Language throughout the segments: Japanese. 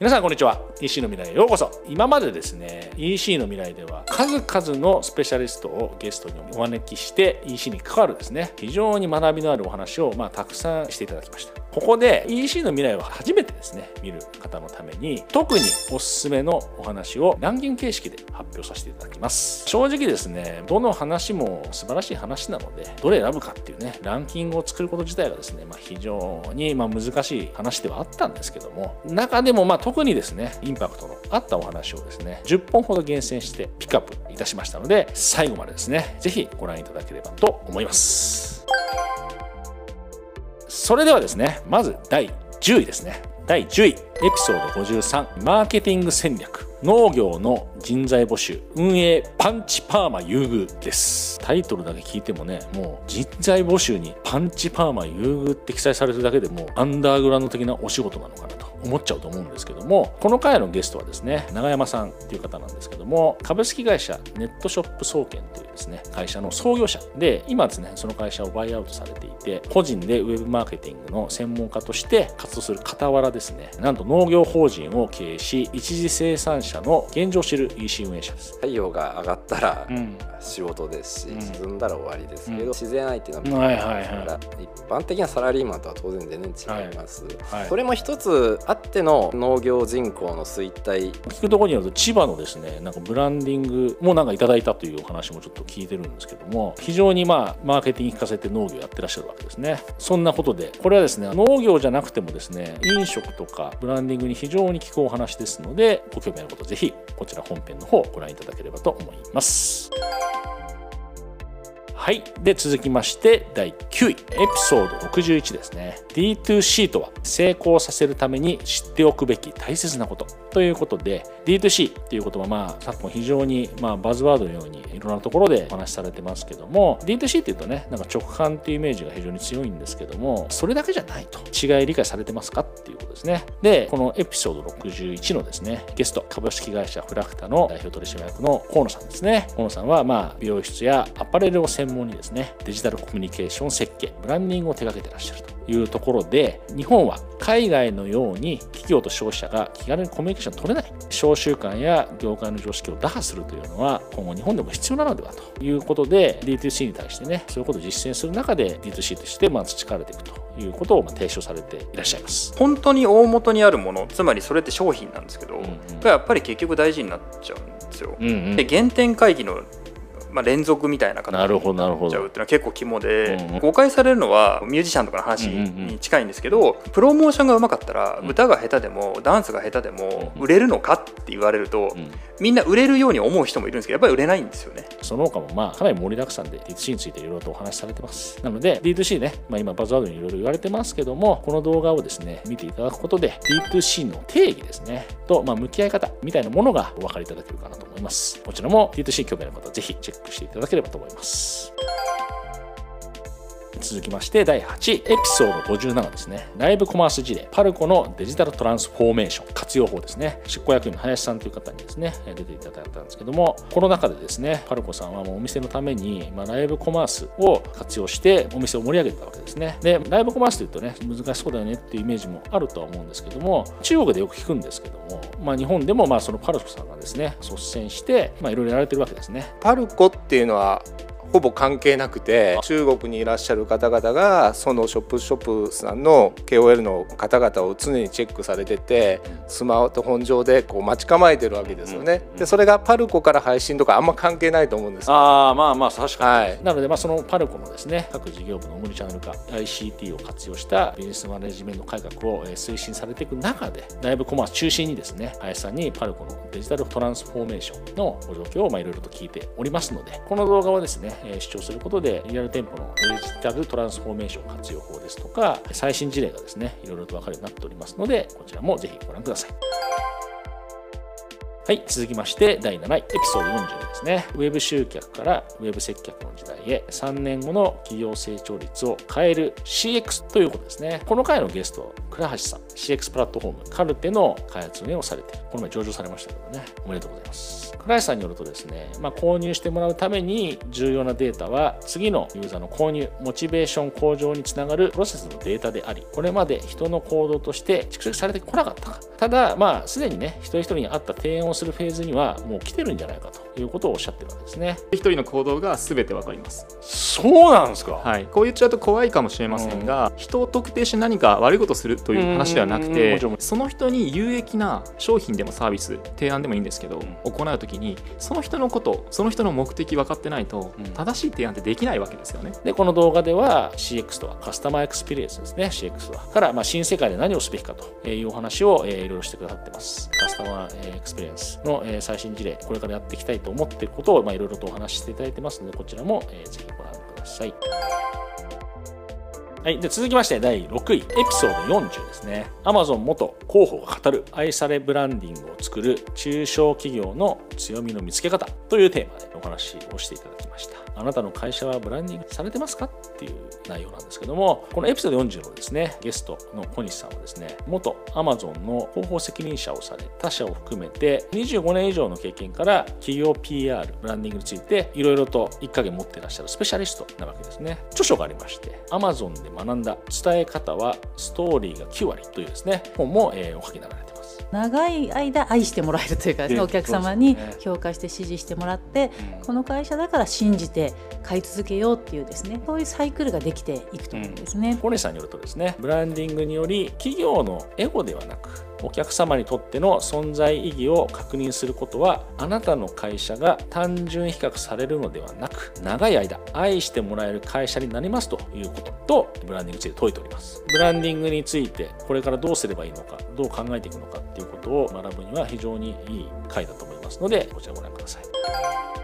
皆さんこんにちは。EC の未来へようこそ。今までですね EC の未来では数々のスペシャリストをゲストにお招きして EC に関わるですね非常に学びのあるお話をまあたくさんしていただきました。ここで EC の未来を初めてですね見る方のために特におすすめのお話をランキング形式で発表させていただきます。正直ですねどの話も素晴らしい話なのでどれ選ぶかっていうねランキングを作ること自体がですね、まあ、非常にまあ難しい話ではあったんですけども中でもまあ特にですねインパクトのあったお話をですね10本ほど厳選してピックアップいたしましたので最後までですね是非ご覧いただければと思います。それではですねまず第10位ですね。第10位エピソード53マーケティング戦略。農業の人材募集運営パンチパーマ優遇です。タイトルだけ聞いてもねもう人材募集にパンチパーマ優遇って記載されてるだけでもアンダーグラウンド的なお仕事なのかなと思っちゃうと思うんですけどもこの回のゲストはですね永山さんっていう方なんですけども株式会社ネットショップ総研というですね会社の創業者で今ですねその会社をバイアウトされていて個人でウェブマーケティングの専門家として活動する傍らですねなんと農業法人を経営し一次生産者の現状を知る EC 運営者です。太陽が上がったら仕事ですし、うん、沈んだら終わりですけど、うん、自然相手のは、はいはい。はい、一般的なサラリーマンとは当然全然違います、はい。はい、それも一つあっての農業人口の衰退。聞くところによると千葉のですねなんかブランディングもなんかいただいたというお話もちょっと聞いてるんですけども非常にまあマーケティング聞かせて農業やってらっしゃるわけですね。そんなことでこれはですね農業じゃなくてもですね飲食とかブランディングに非常に効くお話ですのでご興味あることぜひこちら本編の方をご覧いただければと思います。はい。で、続きまして、第9位。エピソード61ですね。D2C とは、成功させるために知っておくべき大切なこと。ということで、D2C っていう言葉、まあ、昨今非常に、まあ、バズワードのようにいろんなところでお話しされてますけども、D2C っていうとね、なんか直販っていうイメージが非常に強いんですけども、それだけじゃないと。違い理解されてますかっていうことですね。で、このエピソード61のですね、ゲスト、株式会社フラクタの代表取締役の河野さんですね。河野さんは、まあ、美容室やアパレルを専門にですね、デジタルコミュニケーション設計、ブランディングを手掛けてらっしゃると。いうところで日本は海外のように企業と消費者が気軽にコミュニケーション取れない商習慣や業界の常識を打破するというのは今後日本でも必要なのではということで D2C に対してねそういうことを実践する中で D2C としてまあ培われていくということをまあ提唱されていらっしゃいます本当に大元にあるものつまりそれって商品なんですけど、うんうん、やっぱり結局大事になっちゃうんですよ。うんうん、で原点回帰のまあ、連続みたいな形になっちゃうっていうのは結構肝で、うん、誤解されるのはミュージシャンとかの話に近いんですけど、プロモーションがうまかったら歌が下手でもダンスが下手でも売れるのかって言われると、うん、みんな売れるように思う人もいるんですけどやっぱり売れないんですよね。その他もまあかなり盛りだくさんで D2C についていろいろとお話しされてます。なので D2C ね、まあ、今バズワードにいろいろ言われてますけどもこの動画をですね見ていただくことで D2C の定義ですねと、まあ、向き合い方みたいなものがお分かりいただけるかなと思います。こちらも D2C 興味ある方ぜひチェックしていただければと思います思います。続きまして第8位エピソード57ですね。ライブコマース事例パルコのデジタルトランスフォーメーション活用法ですね。執行役員の林さんという方にですね出ていただいたんですけどもコロナ禍でですねパルコさんはもうお店のために、まあ、ライブコマースを活用してお店を盛り上げてたわけですね。でライブコマースというとね難しそうだよねっていうイメージもあるとは思うんですけども中国でよく聞くんですけども、まあ、日本でもまあそのパルコさんがですね率先していろいろやられてるわけですね。パルコっていうのはほぼ関係なくて中国にいらっしゃる方々がそのショップショップさんの KOL の方々を常にチェックされててスマートフォン上でこう待ち構えてるわけですよね。でそれがパルコから配信とかあんま関係ないと思うんです。ああまあまあ確かに、はい、なのでまあそのパルコのですね各事業部のオムニチャンネル化 ICT を活用したビジネスマネジメント改革を推進されていく中でライブコマース中心にですね林さんにパルコのデジタルトランスフォーメーションのご状況をいろいろと聞いておりますのでこの動画はですね視聴することでリアル店舗のデジタルトランスフォーメーション活用法ですとか最新事例がですねいろいろと分かるようになっておりますのでこちらもぜひご覧ください。はい続きまして第7位エピソード42ですね。ウェブ集客からウェブ接客の時代へ3年後の企業成長率を変える CX ということですね。この回のゲスト倉橋さん。CX プラットフォームカルテの開発運営をされてこの前上場されましたけどね。おめでとうございます。倉橋さんによるとですね、まあ、購入してもらうために重要なデータは次のユーザーの購入モチベーション向上につながるプロセスのデータでありこれまで人の行動として蓄積されてこなかったただまあすでにね一人一人に合った提案をするフェーズにはもう来てるんじゃないかということをおっしゃってるわけですね。一人の行動が全てわかります。そうなんですか。はい。こう言っちゃうと怖いかもしれませんが、うん、人を特定して何か悪いことするという話ではなくてその人に有益な商品でもサービス提案でもいいんですけど、うん、行う時にその人のことその人の目的分かってないと、正しい提案ってできないわけですよね。でこの動画では CX とはカスタマーエクスペリエンスですね。CX はから、まあ、新世界で何をすべきかというお話を、えー、いろいろしてくださってます。カスタマーエクスペリエンスの、え、最新事例これからやっていきたいと思っていることを、いろいろとお話ししていただいてますのでこちらも、えー、ぜひご覧ください。はい、で続きまして第6位エピソード40ですね Amazon 元広報が語る愛されブランディングを作る中小企業の強みの見つけ方というテーマでお話をしていただきましたあなたの会社はブランディングされてますかっていう内容なんですけども、このエピソード40のですね、ゲストの小西さんはですね、元 Amazon の広報責任者をされ、他社を含めて25年以上の経験から企業 PR、ブランディングについていろいろと一加減持ってらっしゃるスペシャリストなわけですね。著書がありまして、Amazon で学んだ伝え方はストーリーが9割というですね、本も、えー、お書きになられています。長い間愛してもらえるというか、ね、お客様に評価して支持してもらって、この会社だから信じて買い続けようっていうですねそういうサイクルができていくと思うんですね。小、西、さんによるとですねブランディングにより企業のエゴではなくお客様にとっての存在意義を確認することはあなたの会社が単純比較されるのではなく長い間愛してもらえる会社になりますということとブランディングについて説いておりますブランディングについてこれからどうすればいいのかどう考えていくのかかっていうことを学ぶには非常にいい回だと思いますのでこちらご覧ください。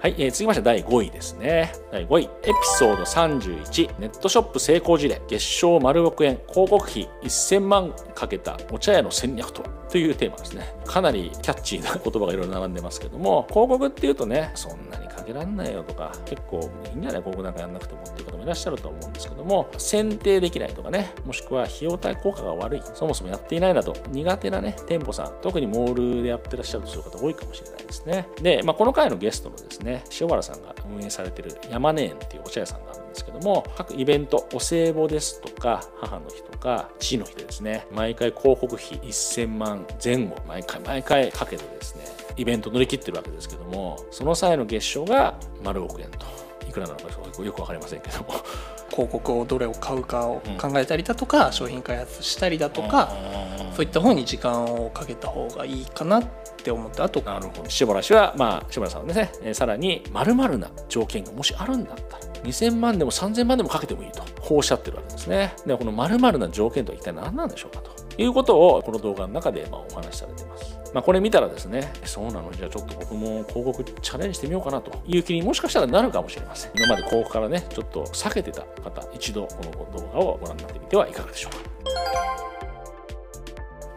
はい、えー、続きまして第5位ですね。第5位、エピソード31、ネットショップ成功事例、月賞丸億円、広告費1000万かけたお茶屋の戦略とはというテーマですね。かなりキャッチーな言葉がいろいろ並んでますけども、広告っていうとね、そんなにかけらんないよとか、結構いいんじゃない？広告なんかやんなくてもっていう方もいらっしゃると思うんですけども、選定できないとかね、もしくは費用対効果が悪い、そもそもやっていないなど、苦手なね、店舗さん、特にモールでやってらっしゃるとする方多いかもしれないですね。で、まあ、この回のゲストのですねね、塩原さんが運営されてる山根園っていうお茶屋さんがあるんですけども、各イベント、お歳暮ですとか、母の日とか、父の日でですね、毎回広告費1000万前後、毎回毎回かけてですね、イベント乗り切ってるわけですけども、その際の月賞が丸億円と。いくらなのかよく分かりませんけども広告をどれを買うかを考えたりだとか、うん、商品開発したりだとか、うん、そういった方に時間をかけた方がいいかなって思ってあとなるほど。下原氏はまあ下原さんはですね、えー、さらにまるな条件がもしあるんだったら2000万でも3000万でもかけてもいいとこうおっしゃってるわけですね。でこのまるな条件とは一体何なんでしょうかということをこの動画の中でまあお話しされています。まあ、これ見たらですね、そうなのじゃあちょっと僕も広告チャレンジしてみようかなという気にもしかしたらなるかもしれません。今まで広告からね、ちょっと避けてた方、一度この動画をご覧になってみてはいかがでしょうか。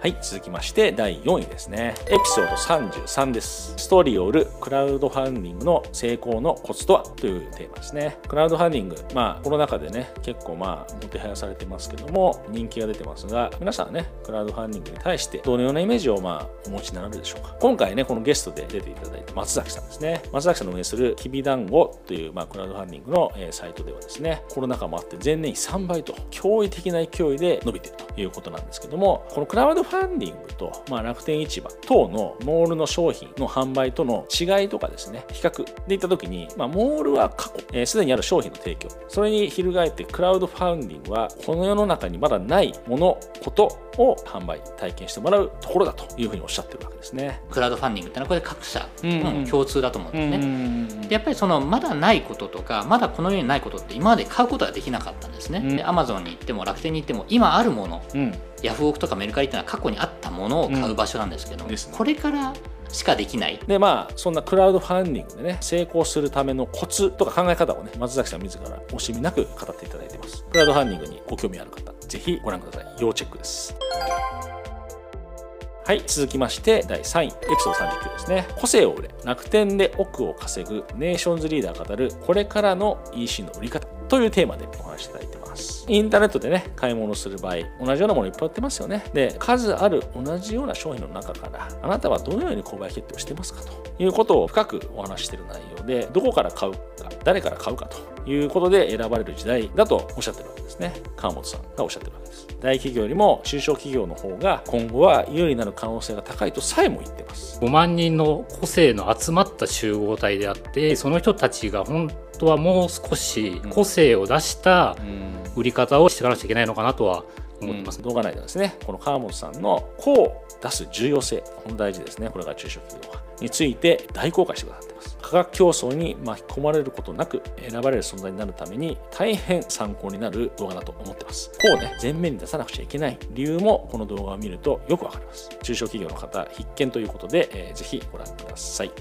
はい、続きまして第4位ですね。エピソード33です。ストーリーを売るクラウドファンディングの成功のコツとは？というテーマですね。クラウドファンディング、まあコロナ禍でね、結構まあもてはやされてますけども、人気が出てますが、皆さんはね、クラウドファンディングに対してどのようなイメージをまあお持ちになるでしょうか？今回ね、このゲストで出ていただいた松崎さんですね。松崎さんの運営するきびだんごというまあクラウドファンディングのサイトではですね、コロナ禍もあって前年比3倍と驚異的な勢いで伸びているということなんですけども、このクラウドファンディングとまあ、楽天市場等のモールの商品の販売との違いとかですね、比較でいったときに、まあ、モールは過去、す、えー、で、にある商品の提供、それに翻ってクラウドファウンディングは、この世の中にまだないもの、ことを販売、体験してもらうところだというふうにおっしゃってるわけですね。クラウドファンディングってのはこれ各社の共通だと思うんですね。でやっぱりそのまだないこととか、まだこの世にないことって今まで買うことができなかったんですね。で、アマゾンに行っても楽天に行っても今あるもの、うんヤフオクとかメルカリっていうのは過去にあったものを買う場所なんですけど、うんね、これからしかできない。でまあそんなクラウドファンディングでね成功するためのコツとか考え方をね松崎さん自ら惜しみなく語っていただいてます。クラウドファンディングにご興味ある方ぜひご覧ください。要チェックです。はい続きまして第3位エピソード39ですね。個性を売れ楽天で億を稼ぐネーションズリーダー語るこれからの EC の売り方というテーマでお話しいただいてます。インターネットでね、買い物する場合、同じようなものいっぱい売ってますよね。で、数ある同じような商品の中から、あなたはどのように購買決定をしてますかということを深くお話している内容で、どこから買うか、誰から買うかということで選ばれる時代だとおっしゃってるわけですね。川本さんがおっしゃってるわけです。大企業よりも中小企業の方が今後は有利になる可能性が高いとさえも言ってます。5万人の個性の集まった集合体であって、その人たちが本当はもう少し個性を出した売り方をしていかなくちゃいけないのかなとは思ってます、うん、動画内ではですね。この川本さんの個を出す重要性。本大事ですねこれが中小企業はについて大公開してくださってます。価格競争に巻き込まれることなく選ばれる存在になるために大変参考になる動画だと思ってます。こうね前面に出さなくちゃいけない理由もこの動画を見るとよくわかります。中小企業の方必見ということで、えー、ぜひご覧ください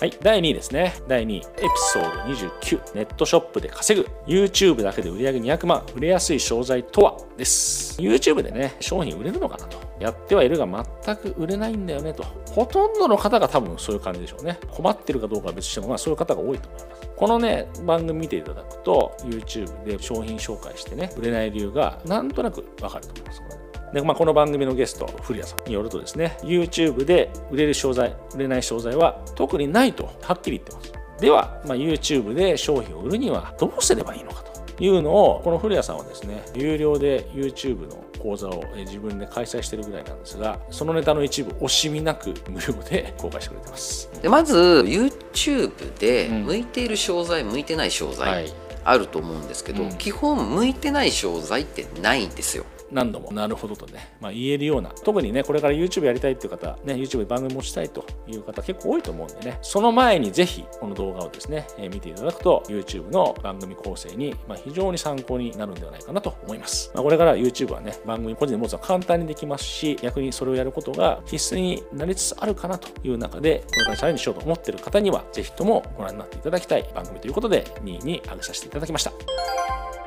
はい、第2位ですね。第2位、エピソード29、ネットショップで稼ぐ、YouTube だけで売り上げ200万、売れやすい商材とは？です。YouTube でね、商品売れるのかなと。やってはいるが全く売れないんだよねと。ほとんどの方が多分そういう感じでしょうね。困ってるかどうかは別にしても、まあそういう方が多いと思います。このね、番組見ていただくと、YouTube で商品紹介してね、売れない理由がなんとなくわかると思います。で、まあ、この番組のゲスト、古谷さんによるとですね、YouTube で売れる商材、売れない商材は特にないとはっきり言ってます。では、まあ、YouTube で商品を売るにはどうすればいいのかというのを、この古谷さんはですね、有料で YouTube の講座を自分で開催してるぐらいなんですが、そのネタの一部、惜しみなく無料で 公開してくれてます。でまず、YouTube で向いている商材、うん、向いてない商材、はい、あると思うんですけど、うん、基本向いてない商材ってないんですよ。何度も。なるほどとね、まあ、言えるような。特にねこれから YouTube やりたいっていう方、ね、YouTube で番組持ちたいという方結構多いと思うんでね。その前にぜひこの動画をですね、え、見ていただくと YouTube の番組構成に、ま、非常に参考になるんではないかなと思います、まあ、これから YouTube はね番組個人で持つのは簡単にできますし逆にそれをやることが必須になりつつあるかなという中でこれからチャレンジしようと思ってる方にはぜひともご覧になっていただきたい番組ということで2位に挙げさせていただきました。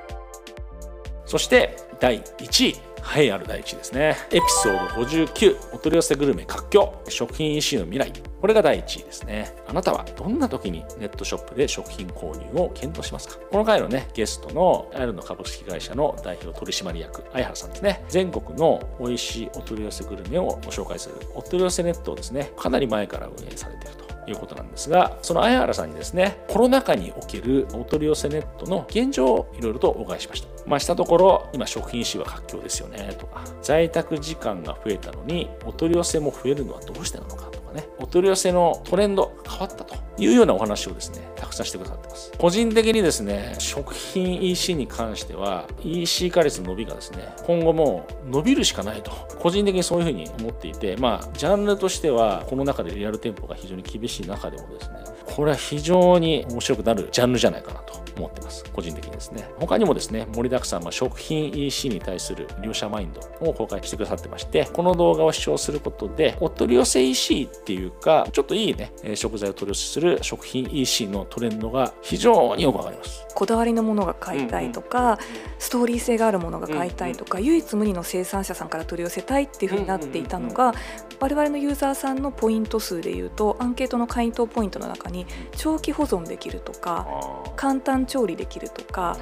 そして第1位栄えある第一ですね。エピソード59、お取り寄せグルメ活況、食品 EC の未来。これが第1位ですね。あなたはどんな時にネットショップで食品購入を検討しますか？この回のね、ゲストのアイルの株式会社の代表取締役、相原さんですね。全国の美味しいお取り寄せグルメをご紹介するお取り寄せネットをですね、かなり前から運営されていると。いうことなんですが、その相原さんにですね、コロナ禍におけるお取り寄せネットの現状をいろいろとお伺いしました。まあ、したところ、今食品誌は活況ですよね、とか、在宅時間が増えたのに、お取り寄せも増えるのはどうしてなのかとかね、お取り寄せのトレンド変わったというようなお話をですね、たくさんしてくださってます。個人的にですね、食品 EC に関しては、EC 化率の伸びがですね、今後も伸びるしかないと、個人的にそういうふうに思っていて、まあ、ジャンルとしては、この中でリアル店舗が非常に厳しい中でもですね、これは非常に面白くなるジャンルじゃないかなと思ってます。個人的にですね。他にもですね、盛りだくさんは食品 EC に対する両者マインドを公開してくださってまして、この動画を視聴することで、お取り寄せ EC っていうか、ちょっといいね、食材を取り寄せする食品 EC のトレンドが非常によくわかります。こだわりのものが買いたいとか、うんうん、ストーリー性があるものが買いたいとか、うんうん、唯一無二の生産者さんから取り寄せたいっていうふうになっていたのが、我々のユーザーさんのポイント数でいうとアンケートの回答ポイントの中に長期保存できるとか簡単調理できるとか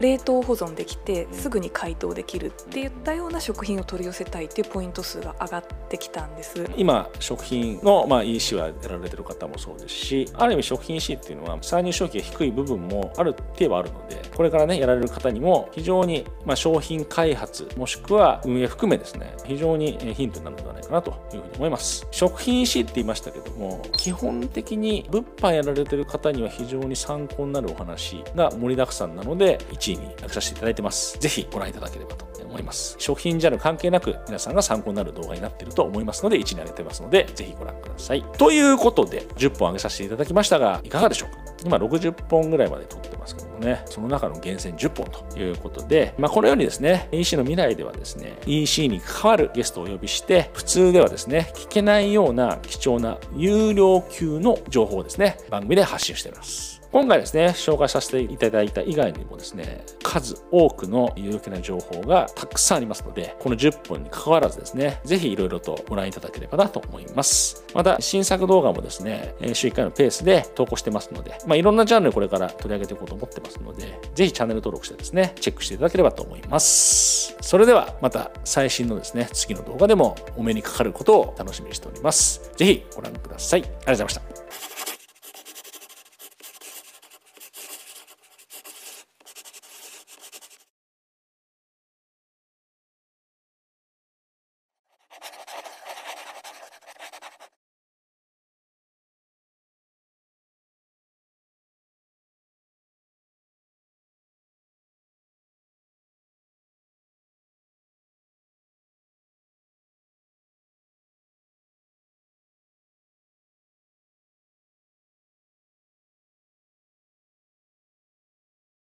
冷凍保存できてすぐに解凍できるっていったような食品を取り寄せたいっていうポイント数が上がってきたんです。今食品の、まあ、EC はやられてる方もそうですしある意味食品 EC っていうのは参入障壁が低い部分もある程度あるのでこれからねやられる方にも非常に、まあ、商品開発もしくは運営含めですね非常にヒントになるのではないかなというふうに思います。食品 EC って言いましたけども基本的に物販やられてる方には非常に参考になるお話が盛りだくさんなので1位に挙げさせていただいてます。ぜひご覧いただければと思います。食品ジャンル関係なく皆さんが参考になる動画になっていると思いますので1位に挙げてますのでぜひご覧ください。ということで10本挙げさせていただきましたがいかがでしょうか？今60本ぐらいまで撮ってますけどもね。その中の厳選10本ということで、まあ、このようにですね EC の未来ではですね EC に関わるゲストをお呼びして普通ではですね聞けないような貴重な有料級の情報をですね番組で発信しています。今回ですね紹介させていただいた以外にもですね数多くの有益な情報がたくさんありますのでこの10分に関わらずですね是非いろいろとご覧いただければなと思います。また新作動画もですね週1回のペースで投稿してますので、まあ、いろんなジャンルこれから取り上げていこうと思ってますので是非チャンネル登録してですねチェックしていただければと思います。それではまた最新のですね次の動画でもお目にかかることを楽しみにしております。是非ご覧ください。ありがとうございました。